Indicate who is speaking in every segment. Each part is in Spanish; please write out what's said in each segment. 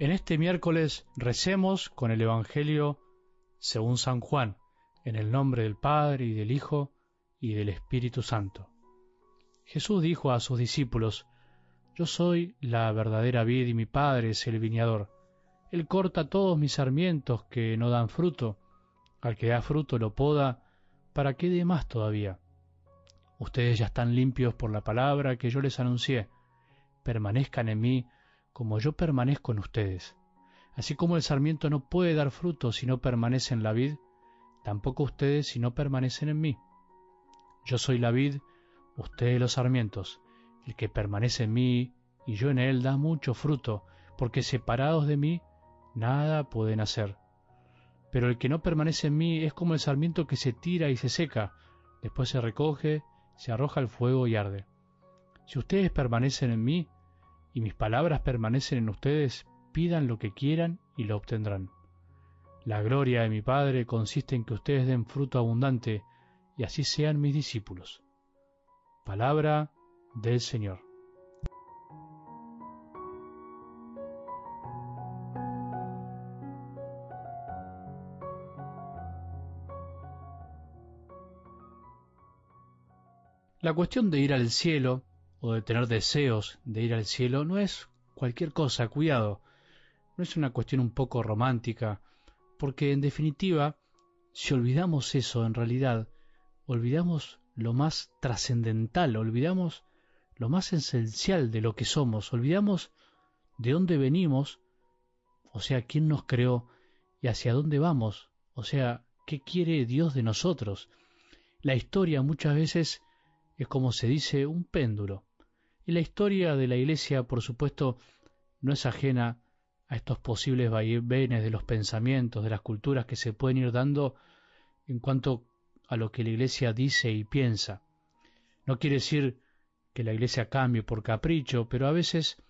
Speaker 1: En este miércoles recemos con el Evangelio según San Juan, en el nombre del Padre y del Hijo y del Espíritu Santo. Jesús dijo a sus discípulos, Yo soy la verdadera vid y mi Padre es el viñador. Él corta todos mis sarmientos que no dan fruto, al que da fruto lo poda, para que dé más todavía. Ustedes ya están limpios por la palabra que yo les anuncié. Permanezcan en mí, como yo permanezco en ustedes. Así como el sarmiento no puede dar fruto si no permanece en la vid, tampoco ustedes si no permanecen en mí. Yo soy la vid, ustedes los sarmientos. El que permanece en mí y yo en él da mucho fruto, porque separados de mí nada pueden hacer. Pero el que no permanece en mí es como el sarmiento que se tira y se seca, después se recoge, se arroja al fuego y arde. Si ustedes permanecen en mí, y mis palabras permanecen en ustedes, pidan lo que quieran y lo obtendrán. La gloria de mi Padre consiste en que ustedes den fruto abundante y así sean mis discípulos. Palabra del Señor. La cuestión de ir al cielo o de tener deseos de ir al cielo no es cualquier cosa, cuidado, no es una cuestión un poco romántica, porque en definitiva, si olvidamos eso en realidad, olvidamos lo más trascendental, olvidamos lo más esencial de lo que somos, olvidamos de dónde venimos, o sea, quién nos creó y hacia dónde vamos, o sea, qué quiere Dios de nosotros. La historia muchas veces es como se dice un péndulo. Y la historia de la Iglesia, por supuesto, no es ajena a estos posibles vaivenes de los pensamientos, de las culturas que se pueden ir dando en cuanto a lo que la Iglesia dice y piensa. No quiere decir que la Iglesia cambie por capricho, pero a veces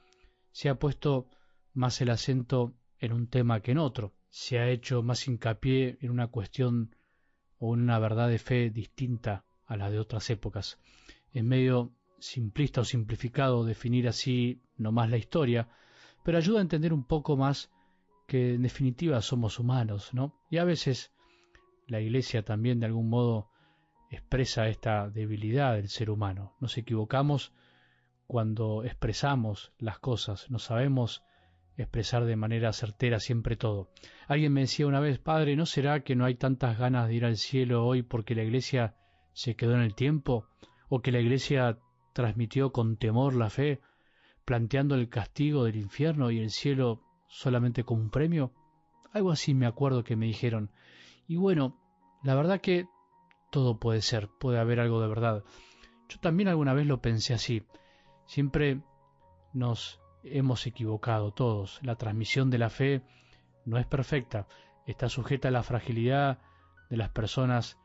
Speaker 1: se ha puesto más el acento en un tema que en otro, se ha hecho más hincapié en una cuestión o en una verdad de fe distinta a la de otras épocas. En medio simplista o simplificado definir así nomás la historia, pero ayuda a entender un poco más que en definitiva somos humanos, ¿no? Y a veces la Iglesia también de algún modo expresa esta debilidad del ser humano. Nos equivocamos cuando expresamos las cosas, no sabemos expresar de manera certera siempre todo. Alguien me decía una vez, Padre, ¿no será que no hay tantas ganas de ir al cielo hoy porque la Iglesia se quedó en el tiempo? ¿O que la Iglesia transmitió con temor la fe, planteando el castigo del infierno y el cielo solamente como un premio? Algo así me acuerdo que me dijeron. Y bueno, la verdad que todo puede ser, puede haber algo de verdad. Yo también alguna vez lo pensé así. Siempre nos hemos equivocado todos. La transmisión de la fe no es perfecta. Está sujeta a la fragilidad de las personas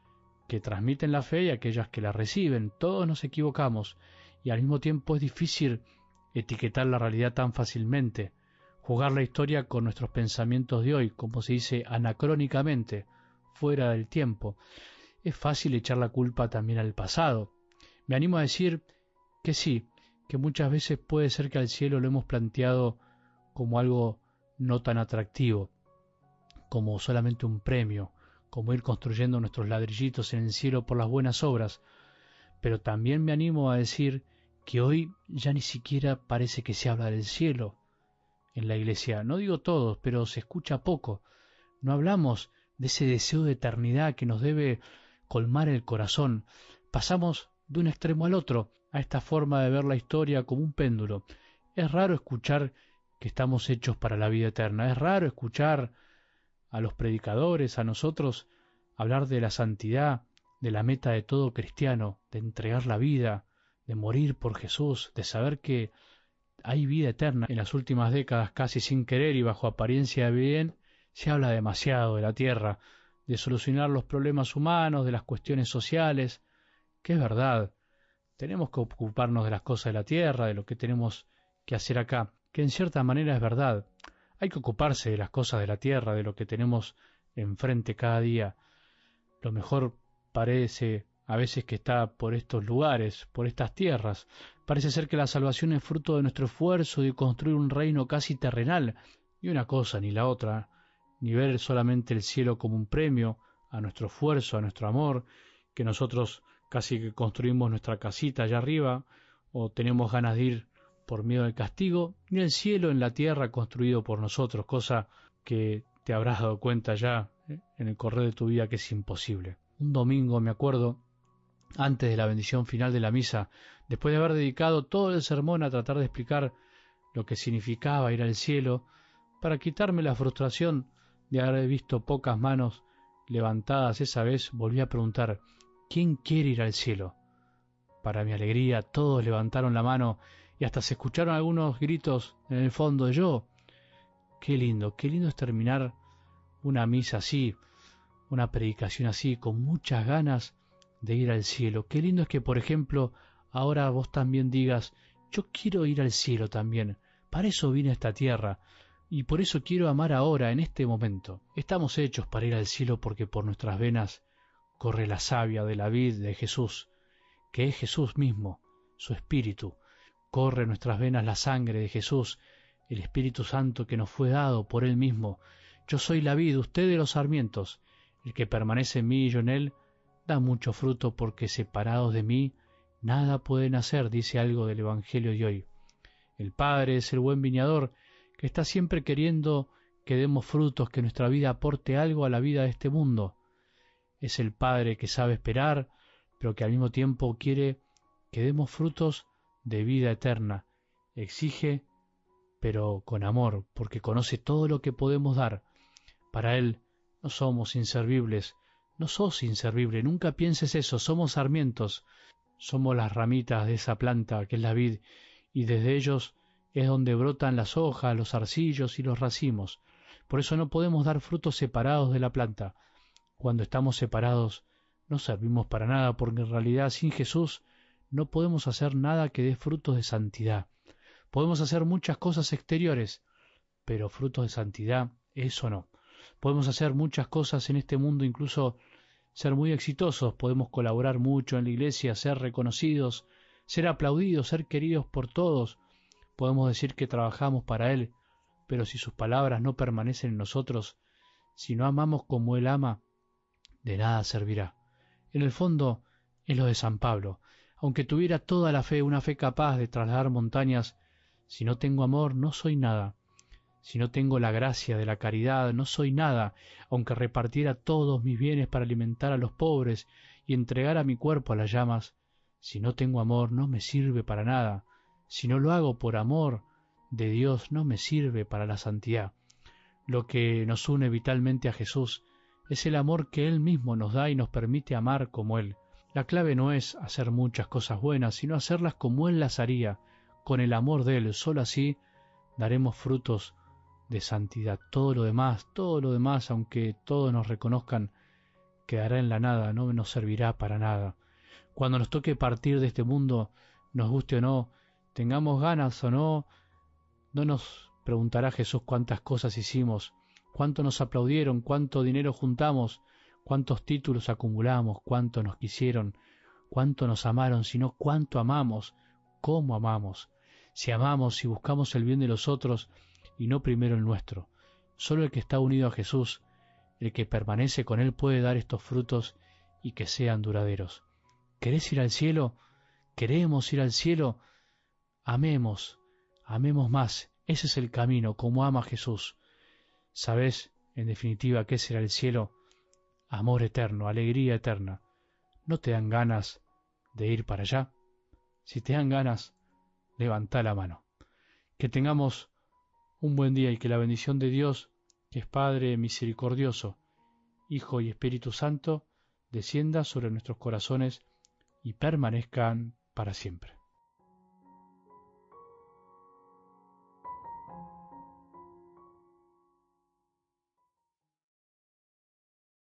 Speaker 1: que transmiten la fe y aquellas que la reciben. Todos nos equivocamos y al mismo tiempo es difícil etiquetar la realidad tan fácilmente, jugar la historia con nuestros pensamientos de hoy, como se dice anacrónicamente, fuera del tiempo. Es fácil echar la culpa también al pasado. Me animo a decir que sí, que muchas veces puede ser que al cielo lo hemos planteado como algo no tan atractivo, como solamente un premio, como ir construyendo nuestros ladrillitos en el cielo por las buenas obras, pero también me animo a decir que hoy ya ni siquiera parece que se habla del cielo en la iglesia. No digo todos, pero se escucha poco. No hablamos de ese deseo de eternidad que nos debe colmar el corazón. Pasamos de un extremo al otro, a esta forma de ver la historia como un péndulo. Es raro escuchar que estamos hechos para la vida eterna. Es raro escuchar a los predicadores, a nosotros, hablar de la santidad, de la meta de todo cristiano, de entregar la vida, de morir por Jesús, de saber que hay vida eterna. En las últimas décadas, casi sin querer y bajo apariencia de bien, se habla demasiado de la tierra, de solucionar los problemas humanos, de las cuestiones sociales, que es verdad. Tenemos que ocuparnos de las cosas de la tierra, de lo que tenemos que hacer acá, que en cierta manera es verdad. Hay que ocuparse de las cosas de la tierra, de lo que tenemos enfrente cada día. Lo mejor parece a veces que está por estos lugares, por estas tierras. Parece ser que la salvación es fruto de nuestro esfuerzo de construir un reino casi terrenal, ni una cosa ni la otra, ni ver solamente el cielo como un premio a nuestro esfuerzo, a nuestro amor, que nosotros casi que construimos nuestra casita allá arriba, o tenemos ganas de ir por miedo al castigo, ni el cielo en la tierra construido por nosotros, cosa que te habrás dado cuenta ya ¿eh? en el correr de tu vida que es imposible. Un domingo, me acuerdo, antes de la bendición final de la misa, después de haber dedicado todo el sermón a tratar de explicar lo que significaba ir al cielo, para quitarme la frustración de haber visto pocas manos levantadas esa vez, volví a preguntar, ¿quién quiere ir al cielo? Para mi alegría, todos levantaron la mano y hasta se escucharon algunos gritos en el fondo. Yo, qué lindo, qué lindo es terminar una misa así, una predicación así, con muchas ganas de ir al cielo. Qué lindo es que, por ejemplo, ahora vos también digas, yo quiero ir al cielo también. Para eso vine a esta tierra y por eso quiero amar ahora, en este momento. Estamos hechos para ir al cielo porque por nuestras venas corre la savia de la vid de Jesús, que es Jesús mismo, su espíritu. Corre en nuestras venas la sangre de Jesús, el Espíritu Santo que nos fue dado por Él mismo. Yo soy la vid, usted de los sarmientos. El que permanece en mí y yo en Él, da mucho fruto porque separados de mí, nada pueden hacer, dice algo del Evangelio de hoy. El Padre es el buen viñador, que está siempre queriendo que demos frutos, que nuestra vida aporte algo a la vida de este mundo. Es el Padre que sabe esperar, pero que al mismo tiempo quiere que demos frutos de vida eterna. Exige, pero con amor, porque conoce todo lo que podemos dar. Para Él no somos inservibles, no sos inservible, nunca pienses eso, somos sarmientos, somos las ramitas de esa planta que es la vid, y desde ellos es donde brotan las hojas, los arcillos y los racimos. Por eso no podemos dar frutos separados de la planta. Cuando estamos separados no servimos para nada, porque en realidad sin Jesús no podemos hacer nada que dé frutos de santidad. Podemos hacer muchas cosas exteriores, pero frutos de santidad, eso no. Podemos hacer muchas cosas en este mundo, incluso ser muy exitosos, podemos colaborar mucho en la iglesia, ser reconocidos, ser aplaudidos, ser queridos por todos, Podemos decir que trabajamos para Él, pero si sus palabras no permanecen en nosotros, si no amamos como Él ama, de nada servirá. En el fondo es lo de San Pablo. Aunque tuviera toda la fe, una fe capaz de trasladar montañas, si no tengo amor, no soy nada. Si no tengo la gracia de la caridad, no soy nada, aunque repartiera todos mis bienes para alimentar a los pobres y entregara mi cuerpo a las llamas, si no tengo amor, no me sirve para nada. Si no lo hago por amor de Dios, no me sirve para la santidad. Lo que nos une vitalmente a Jesús es el amor que Él mismo nos da y nos permite amar como Él. La clave no es hacer muchas cosas buenas, sino hacerlas como Él las haría, con el amor de Él. Solo así daremos frutos de santidad. Todo lo demás, todo lo demás, aunque todos nos reconozcan, quedará en la nada, no nos servirá para nada. Cuando nos toque partir de este mundo, nos guste o no, tengamos ganas o no, no nos preguntará Jesús cuántas cosas hicimos, cuánto nos aplaudieron, cuánto dinero juntamos, cuántos títulos acumulamos, cuánto nos quisieron, cuánto nos amaron, sino cuánto amamos, cómo amamos, si amamos, si buscamos el bien de los otros y no primero el nuestro. Solo el que está unido a Jesús, el que permanece con Él puede dar estos frutos y que sean duraderos. ¿Querés ir al cielo? ¿Queremos ir al cielo? Amemos, amemos más. Ese es el camino, como ama Jesús. ¿Sabes, en definitiva, qué será el cielo? Amor eterno, alegría eterna. ¿No te dan ganas de ir para allá? Si te dan ganas, levanta la mano. Que tengamos un buen día y que la bendición de Dios, que es Padre misericordioso, Hijo y Espíritu Santo, descienda sobre nuestros corazones y permanezcan para siempre.